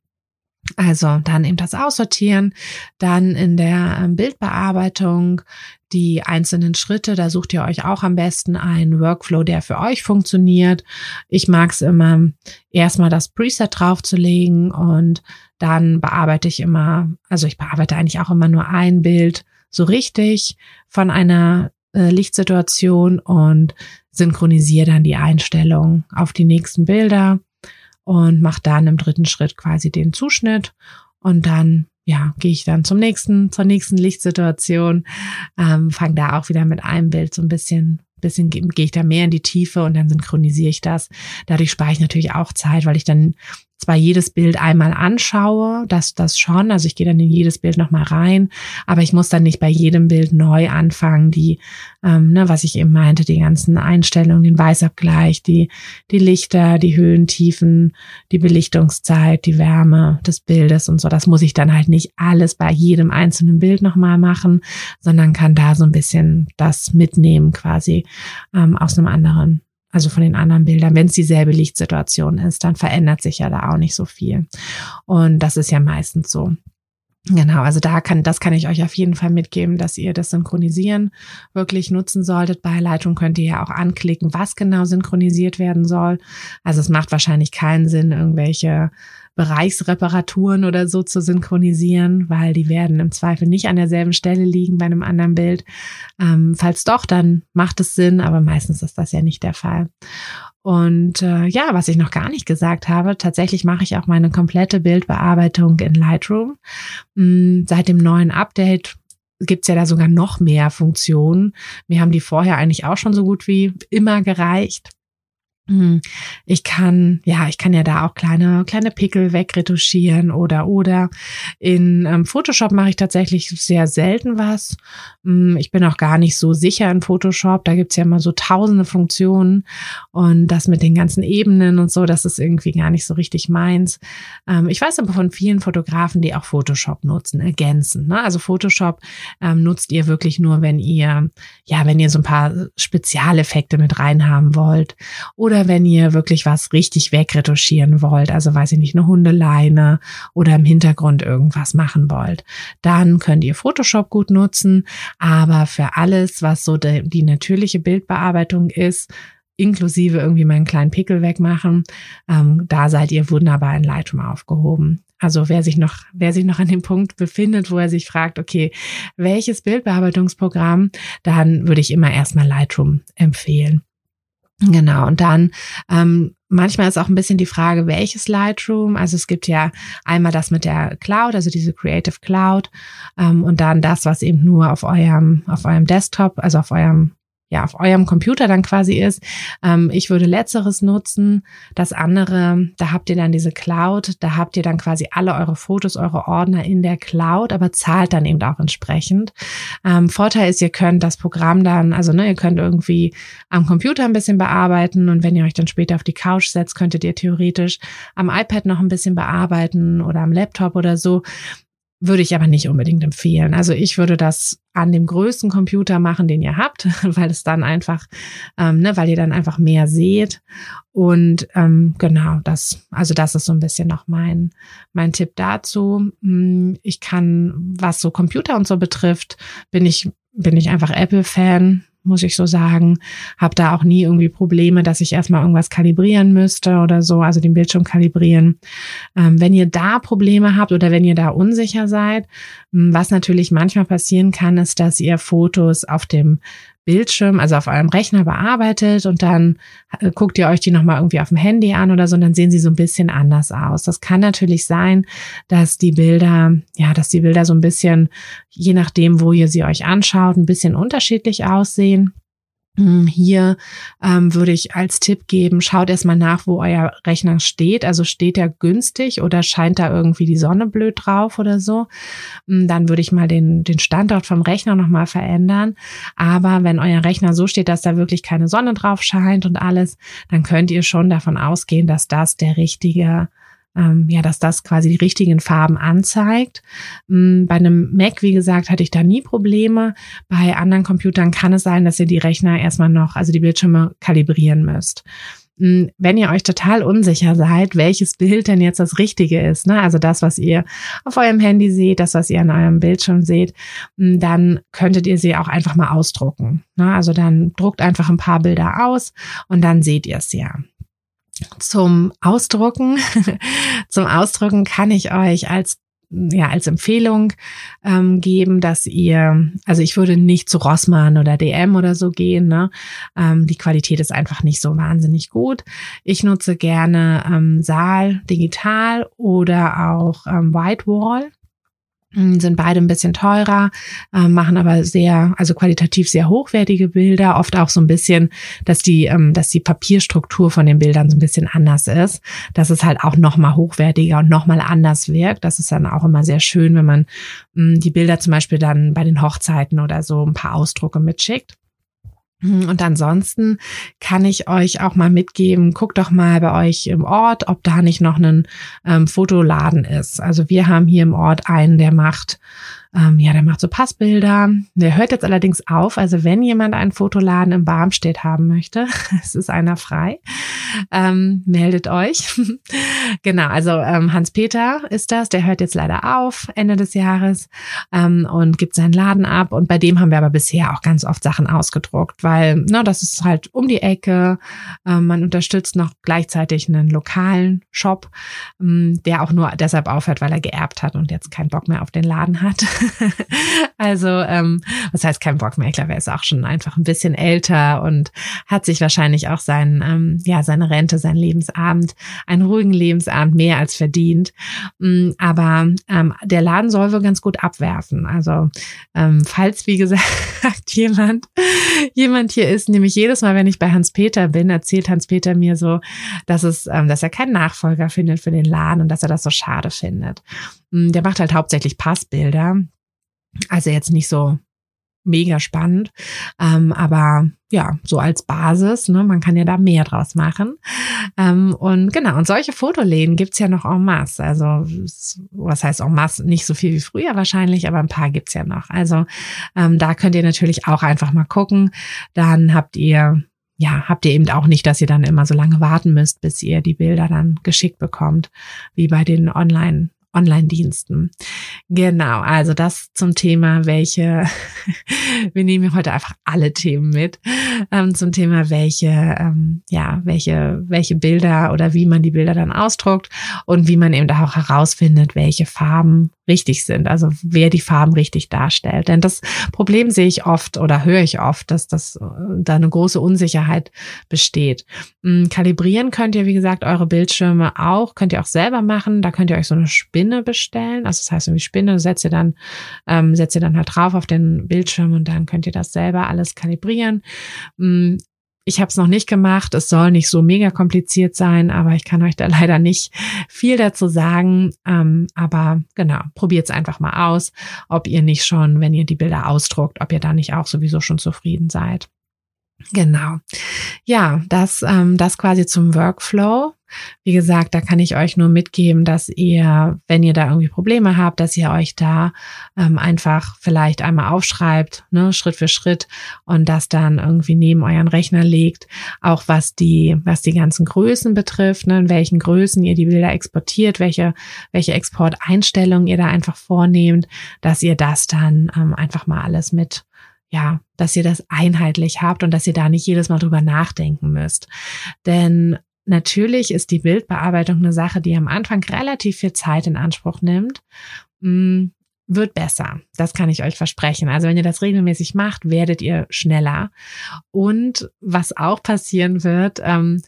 S1: Also dann eben das Aussortieren, dann in der ähm, Bildbearbeitung die einzelnen Schritte. Da sucht ihr euch auch am besten einen Workflow, der für euch funktioniert. Ich mag es immer, erstmal das Preset draufzulegen und dann bearbeite ich immer, also ich bearbeite eigentlich auch immer nur ein Bild so richtig von einer äh, Lichtsituation und synchronisiere dann die Einstellung auf die nächsten Bilder und mache dann im dritten Schritt quasi den Zuschnitt und dann ja, gehe ich dann zum nächsten, zur nächsten Lichtsituation, ähm, fange da auch wieder mit einem Bild so ein bisschen bisschen gehe ich da mehr in die Tiefe und dann synchronisiere ich das. Dadurch spare ich natürlich auch Zeit, weil ich dann zwar jedes Bild einmal anschaue, das das schon, also ich gehe dann in jedes Bild nochmal rein, aber ich muss dann nicht bei jedem Bild neu anfangen, die, ähm, ne, was ich eben meinte, die ganzen Einstellungen, den Weißabgleich, die, die Lichter, die Höhen, Tiefen, die Belichtungszeit, die Wärme des Bildes und so, das muss ich dann halt nicht alles bei jedem einzelnen Bild nochmal machen, sondern kann da so ein bisschen das mitnehmen quasi ähm, aus einem anderen also von den anderen Bildern, wenn es dieselbe Lichtsituation ist, dann verändert sich ja da auch nicht so viel. Und das ist ja meistens so. Genau, also da kann, das kann ich euch auf jeden Fall mitgeben, dass ihr das Synchronisieren wirklich nutzen solltet. Bei Leitung könnt ihr ja auch anklicken, was genau synchronisiert werden soll. Also es macht wahrscheinlich keinen Sinn, irgendwelche Bereichsreparaturen oder so zu synchronisieren, weil die werden im Zweifel nicht an derselben Stelle liegen bei einem anderen Bild. Ähm, falls doch, dann macht es Sinn, aber meistens ist das ja nicht der Fall. Und äh, ja, was ich noch gar nicht gesagt habe, tatsächlich mache ich auch meine komplette Bildbearbeitung in Lightroom. Hm, seit dem neuen Update gibt's ja da sogar noch mehr Funktionen. Mir haben die vorher eigentlich auch schon so gut wie immer gereicht. Hm, ich kann, ja, ich kann ja da auch kleine, kleine Pickel wegretuschieren oder, oder. In ähm, Photoshop mache ich tatsächlich sehr selten was. Hm, ich bin auch gar nicht so sicher in Photoshop. Da gibt's ja immer so tausende Funktionen und das mit den ganzen Ebenen und so, das ist irgendwie gar nicht so richtig meins. Ähm, ich weiß aber von vielen Fotografen, die auch Photoshop nutzen, ergänzen. Ne? Also Photoshop ähm, nutzt ihr wirklich nur, wenn ihr, ja, wenn ihr so ein paar Spezialeffekte mit reinhaben wollt oder oder wenn ihr wirklich was richtig wegretuschieren wollt, also weiß ich nicht, eine Hundeleine oder im Hintergrund irgendwas machen wollt, dann könnt ihr Photoshop gut nutzen. Aber für alles, was so die, die natürliche Bildbearbeitung ist, inklusive irgendwie meinen kleinen Pickel wegmachen, ähm, da seid ihr wunderbar in Lightroom aufgehoben. Also wer sich noch, wer sich noch an dem Punkt befindet, wo er sich fragt, okay, welches Bildbearbeitungsprogramm, dann würde ich immer erstmal Lightroom empfehlen. Genau, und dann ähm, manchmal ist auch ein bisschen die Frage, welches Lightroom. Also es gibt ja einmal das mit der Cloud, also diese Creative Cloud, ähm, und dann das, was eben nur auf eurem, auf eurem Desktop, also auf eurem ja auf eurem Computer dann quasi ist. Ähm, ich würde letzteres nutzen. Das andere, da habt ihr dann diese Cloud, da habt ihr dann quasi alle eure Fotos, eure Ordner in der Cloud, aber zahlt dann eben auch entsprechend. Ähm, Vorteil ist, ihr könnt das Programm dann, also ne, ihr könnt irgendwie am Computer ein bisschen bearbeiten und wenn ihr euch dann später auf die Couch setzt, könntet ihr theoretisch am iPad noch ein bisschen bearbeiten oder am Laptop oder so. Würde ich aber nicht unbedingt empfehlen. Also ich würde das an dem größten Computer machen, den ihr habt, weil es dann einfach, ähm, ne, weil ihr dann einfach mehr seht. Und ähm, genau, das, also das ist so ein bisschen noch mein, mein Tipp dazu. Hm, ich kann, was so Computer und so betrifft, bin ich, bin ich einfach Apple-Fan muss ich so sagen. Habe da auch nie irgendwie Probleme, dass ich erstmal irgendwas kalibrieren müsste oder so, also den Bildschirm kalibrieren. Ähm, wenn ihr da Probleme habt oder wenn ihr da unsicher seid, was natürlich manchmal passieren kann, ist, dass ihr Fotos auf dem Bildschirm, also auf eurem Rechner bearbeitet und dann äh, guckt ihr euch die nochmal irgendwie auf dem Handy an oder so und dann sehen sie so ein bisschen anders aus. Das kann natürlich sein, dass die Bilder, ja, dass die Bilder so ein bisschen, je nachdem, wo ihr sie euch anschaut, ein bisschen unterschiedlich aussehen. Hm, hier ähm, würde ich als Tipp geben, schaut erstmal nach, wo euer Rechner steht. Also steht er günstig oder scheint da irgendwie die Sonne blöd drauf oder so. Hm, dann würde ich mal den, den Standort vom Rechner nochmal verändern. Aber wenn euer Rechner so steht, dass da wirklich keine Sonne drauf scheint und alles, dann könnt ihr schon davon ausgehen, dass das der richtige ähm, ja, dass das quasi die richtigen Farben anzeigt. Ähm, bei einem Mac, wie gesagt, hatte ich da nie Probleme. Bei anderen Computern kann es sein, dass ihr die Rechner erstmal noch, also die Bildschirme kalibrieren müsst hm, wenn ihr euch total unsicher seid, welches Bild denn jetzt das Richtige ist, ne? also das, was ihr auf eurem Handy seht, das, was ihr an eurem Bildschirm seht, hm, dann könntet ihr sie auch einfach mal ausdrucken. Ne? Also dann druckt einfach ein paar Bilder aus und dann seht ihr es ja zum Ausdrucken. zum Ausdrucken kann ich euch als ja als Empfehlung ähm, geben, dass ihr, also ich würde nicht zu Rossmann oder DM oder so gehen. Ne? Ähm, die Qualität ist einfach nicht so wahnsinnig gut. Ich nutze gerne ähm, Saal digital oder auch ähm, Whitewall. Hm, sind beide ein bisschen teurer, äh, machen aber sehr, also qualitativ sehr hochwertige Bilder, oft auch so ein bisschen, dass die, ähm, dass die Papierstruktur von den Bildern so ein bisschen anders ist, dass es halt auch nochmal hochwertiger und nochmal anders wirkt. Das ist dann auch immer sehr schön, wenn man mh, hm, die Bilder zum Beispiel dann bei den Hochzeiten oder so ein paar Ausdrucke mitschickt. Hm, und ansonsten kann ich euch auch mal mitgeben, guckt doch mal bei euch im Ort, ob da nicht noch ein ähm, Fotoladen ist. Also wir haben hier im Ort einen, der macht ähm, ja, der macht so Passbilder. Der hört jetzt allerdings auf. Also wenn jemand einen Fotoladen im Barmstedt haben möchte, es ist einer frei, ähm, meldet euch. genau, also ähm, Hans-Peter ist das. Der hört jetzt leider auf Ende des Jahres ähm, und gibt seinen Laden ab. Und bei dem haben wir aber bisher auch ganz oft Sachen ausgedruckt, weil na, das ist halt um die Ecke. Ähm, man unterstützt noch gleichzeitig einen lokalen Shop, ähm, der auch nur deshalb aufhört, weil er geerbt hat und jetzt keinen Bock mehr auf den Laden hat. also, ähm, was heißt kein Bock mehr? Ich glaube, er ist auch schon einfach ein bisschen älter und hat sich wahrscheinlich auch sein, ähm, ja, seine Rente, sein Lebensabend, einen ruhigen Lebensabend mehr als verdient. Mm, aber ähm, der Laden soll wohl ganz gut abwerfen. Also, ähm, falls, wie gesagt, jemand, jemand hier ist, nämlich jedes Mal, wenn ich bei Hans-Peter bin, erzählt Hans-Peter mir so, dass es, ähm, dass er keinen Nachfolger findet für den Laden und dass er das so schade findet. Mm, der macht halt hauptsächlich Passbilder. Also jetzt nicht so mega spannend, ähm, aber ja, so als Basis, ne, man kann ja da mehr draus machen. Ähm, und genau, und solche Fotoläden gibt's ja noch en masse. Also, was heißt en masse? Nicht so viel wie früher wahrscheinlich, aber ein paar gibt's ja noch. Also, ähm, da könnt ihr natürlich auch einfach mal gucken. Dann habt ihr ja, habt ihr eben auch nicht, dass ihr dann immer so lange warten müsst, bis ihr die Bilder dann geschickt bekommt, wie bei den Online Online-Diensten. Genau, also das zum Thema, welche, wir nehmen heute einfach alle Themen mit, ähm, zum Thema, welche, ähm, ja, welche, welche Bilder oder wie man die Bilder dann ausdruckt und wie man eben auch herausfindet, welche Farben richtig sind, also wer die Farben richtig darstellt. Denn das Problem sehe ich oft oder höre ich oft, dass das äh, da eine große Unsicherheit besteht. Hm, kalibrieren könnt ihr, wie gesagt, eure Bildschirme auch, könnt ihr auch selber machen. Da könnt ihr euch so eine Spinne bestellen. Also das heißt, irgendwie Spinne setzt ihr dann, ähm, setzt ihr dann halt drauf auf den Bildschirm und dann könnt ihr das selber alles kalibrieren. Ich habe es noch nicht gemacht. Es soll nicht so mega kompliziert sein, aber ich kann euch da leider nicht viel dazu sagen. Ähm, aber genau, probiert es einfach mal aus, ob ihr nicht schon, wenn ihr die Bilder ausdruckt, ob ihr da nicht auch sowieso schon zufrieden seid. Genau. Ja, das, ähm, das quasi zum Workflow. Wie gesagt, da kann ich euch nur mitgeben, dass ihr, wenn ihr da irgendwie Probleme habt, dass ihr euch da ähm, einfach vielleicht einmal aufschreibt, ne, Schritt für Schritt und das dann irgendwie neben euren Rechner legt, auch was die, was die ganzen Größen betrifft, ne, in welchen Größen ihr die Bilder exportiert, welche, welche Exporteinstellungen ihr da einfach vornehmt, dass ihr das dann ähm, einfach mal alles mit ja, dass ihr das einheitlich habt und dass ihr da nicht jedes Mal drüber nachdenken müsst. Denn Natürlich ist die Bildbearbeitung eine Sache, die am Anfang relativ viel Zeit in Anspruch nimmt. Mm, wird besser. Das kann ich euch versprechen. Also wenn ihr das regelmäßig macht, werdet ihr schneller. Und was auch passieren wird, ähm,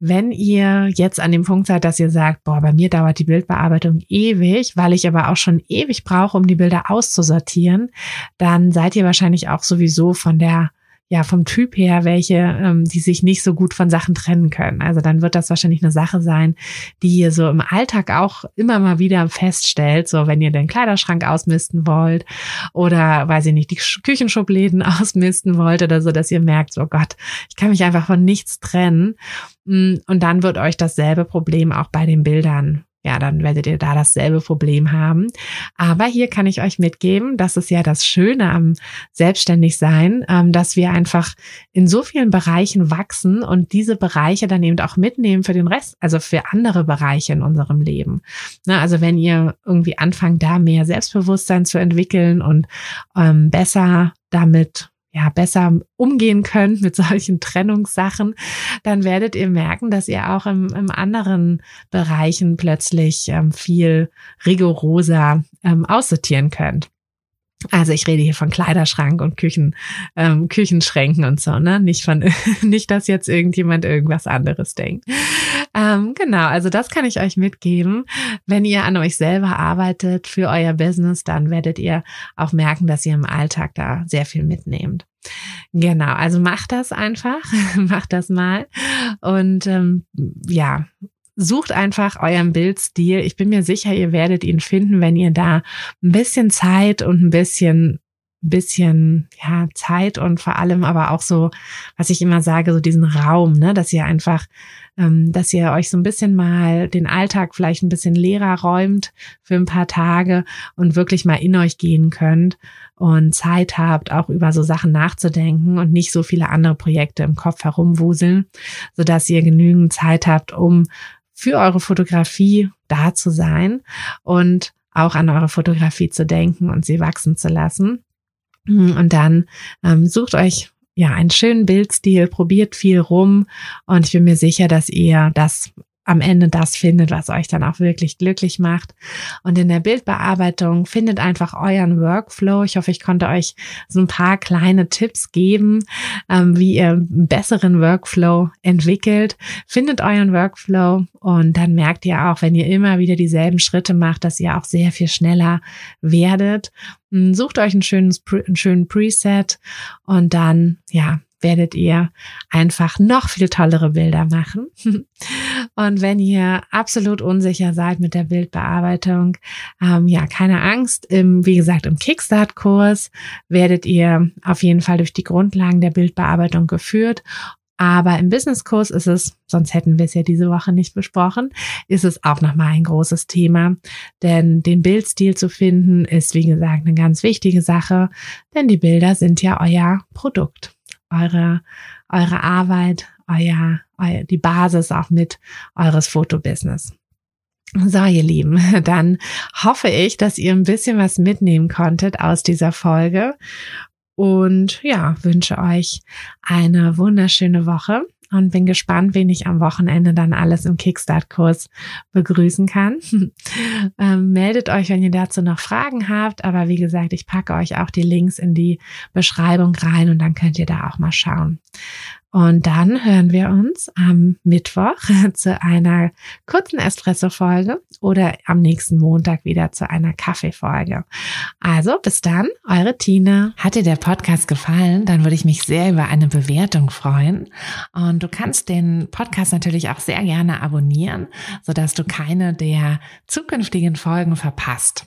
S1: wenn ihr jetzt an dem Punkt seid, dass ihr sagt, boah, bei mir dauert die Bildbearbeitung ewig, weil ich aber auch schon ewig brauche, um die Bilder auszusortieren, dann seid ihr wahrscheinlich auch sowieso von der ja vom Typ her welche, ähm, die sich nicht so gut von Sachen trennen können. Also dann wird das wahrscheinlich eine Sache sein, die ihr so im Alltag auch immer mal wieder feststellt, so wenn ihr den Kleiderschrank ausmisten wollt oder weiß ich nicht, die Küchenschubläden ausmisten wollt oder so, dass ihr merkt, so oh Gott, ich kann mich einfach von nichts trennen. Mm, und dann wird euch dasselbe Problem auch bei den Bildern ja, dann werdet ihr da dasselbe Problem haben. Aber hier kann ich euch mitgeben, das ist ja das Schöne am Selbstständigsein, ähm, dass wir einfach in so vielen Bereichen wachsen und diese Bereiche dann eben auch mitnehmen für den Rest, also für andere Bereiche in unserem Leben. also wenn ihr irgendwie anfangt, da mehr Selbstbewusstsein zu entwickeln und ähm, besser damit ja, besser umgehen könnt mit solchen Trennungssachen, dann werdet ihr merken, dass ihr auch im, im anderen Bereichen plötzlich ähm, viel rigoroser ähm, aussortieren könnt. Also ich rede hier von Kleiderschrank und Küchen, ähm, Küchenschränken und so, ne? Nicht von, nicht, dass jetzt irgendjemand irgendwas anderes denkt. Ähm, genau, also das kann ich euch mitgeben. Wenn ihr an euch selber arbeitet für euer Business, dann werdet ihr auch merken, dass ihr im Alltag da sehr viel mitnehmt. Genau, also macht das einfach, macht das mal und ähm, ja, sucht einfach euren Bildstil. Ich bin mir sicher, ihr werdet ihn finden, wenn ihr da ein bisschen Zeit und ein bisschen bisschen ja Zeit und vor allem aber auch so, was ich immer sage, so diesen Raum, ne, dass ihr einfach, ähm, dass ihr euch so ein bisschen mal den Alltag vielleicht ein bisschen leerer räumt für ein paar Tage und wirklich mal in euch gehen könnt und Zeit habt, auch über so Sachen nachzudenken und nicht so viele andere Projekte im Kopf herumwuseln, so dass ihr genügend Zeit habt, um für eure Fotografie da zu sein und auch an eure Fotografie zu denken und sie wachsen zu lassen. Und dann ähm, sucht euch ja einen schönen Bildstil, probiert viel rum und ich bin mir sicher, dass ihr das am Ende das findet, was euch dann auch wirklich glücklich macht. Und in der Bildbearbeitung findet einfach euren Workflow. Ich hoffe, ich konnte euch so ein paar kleine Tipps geben, ähm, wie ihr einen besseren Workflow entwickelt. Findet euren Workflow und dann merkt ihr auch, wenn ihr immer wieder dieselben Schritte macht, dass ihr auch sehr viel schneller werdet. Hm, sucht euch einen schönen, einen schönen Preset und dann, ja, werdet ihr einfach noch viel tollere Bilder machen. Und wenn ihr absolut unsicher seid mit der Bildbearbeitung, ähm, ja, keine Angst. Im, wie gesagt, im Kickstart-Kurs werdet ihr auf jeden Fall durch die Grundlagen der Bildbearbeitung geführt aber im Businesskurs ist es, sonst hätten wir es ja diese Woche nicht besprochen, ist es auch nochmal ein großes Thema. Denn den Bildstil zu finden ist, wie gesagt, eine ganz wichtige Sache, denn die Bilder sind ja euer Produkt eure, eure Arbeit, euer, euer, die Basis auch mit eures Fotobusiness. So, ihr Lieben, dann hoffe ich, dass ihr ein bisschen was mitnehmen konntet aus dieser Folge und ja, wünsche euch eine wunderschöne Woche. Und bin gespannt, wen ich am Wochenende dann alles im Kickstart-Kurs begrüßen kann. ähm, meldet euch, wenn ihr dazu noch Fragen habt. Aber wie gesagt, ich packe euch auch die Links in die Beschreibung rein und dann könnt ihr da auch mal schauen. Und dann hören wir uns am Mittwoch zu einer kurzen Espresso-Folge oder am nächsten Montag wieder zu einer Kaffee-Folge. Also bis dann, eure Tina.
S2: Hat dir der Podcast gefallen? Dann würde ich mich sehr über eine Bewertung freuen. Und du kannst den Podcast natürlich auch sehr gerne abonnieren, sodass du keine der zukünftigen Folgen verpasst.